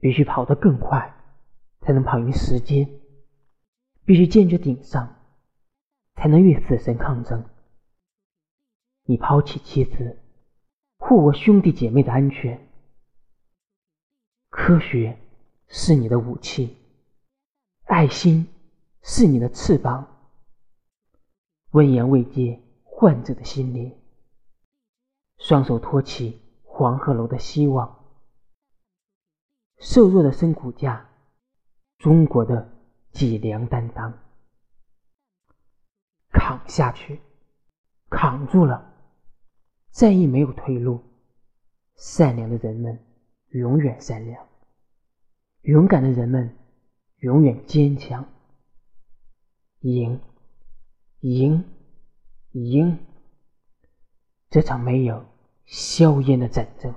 必须跑得更快，才能跑赢时间；必须坚决顶上，才能与死神抗争。你抛弃妻子，护我兄弟姐妹的安全。科学是你的武器，爱心是你的翅膀，温言慰藉患者的心灵，双手托起黄鹤楼的希望。瘦弱的身骨架，中国的脊梁担当，扛下去，扛住了。战役没有退路，善良的人们永远善良，勇敢的人们永远坚强。赢，赢，赢！这场没有硝烟的战争。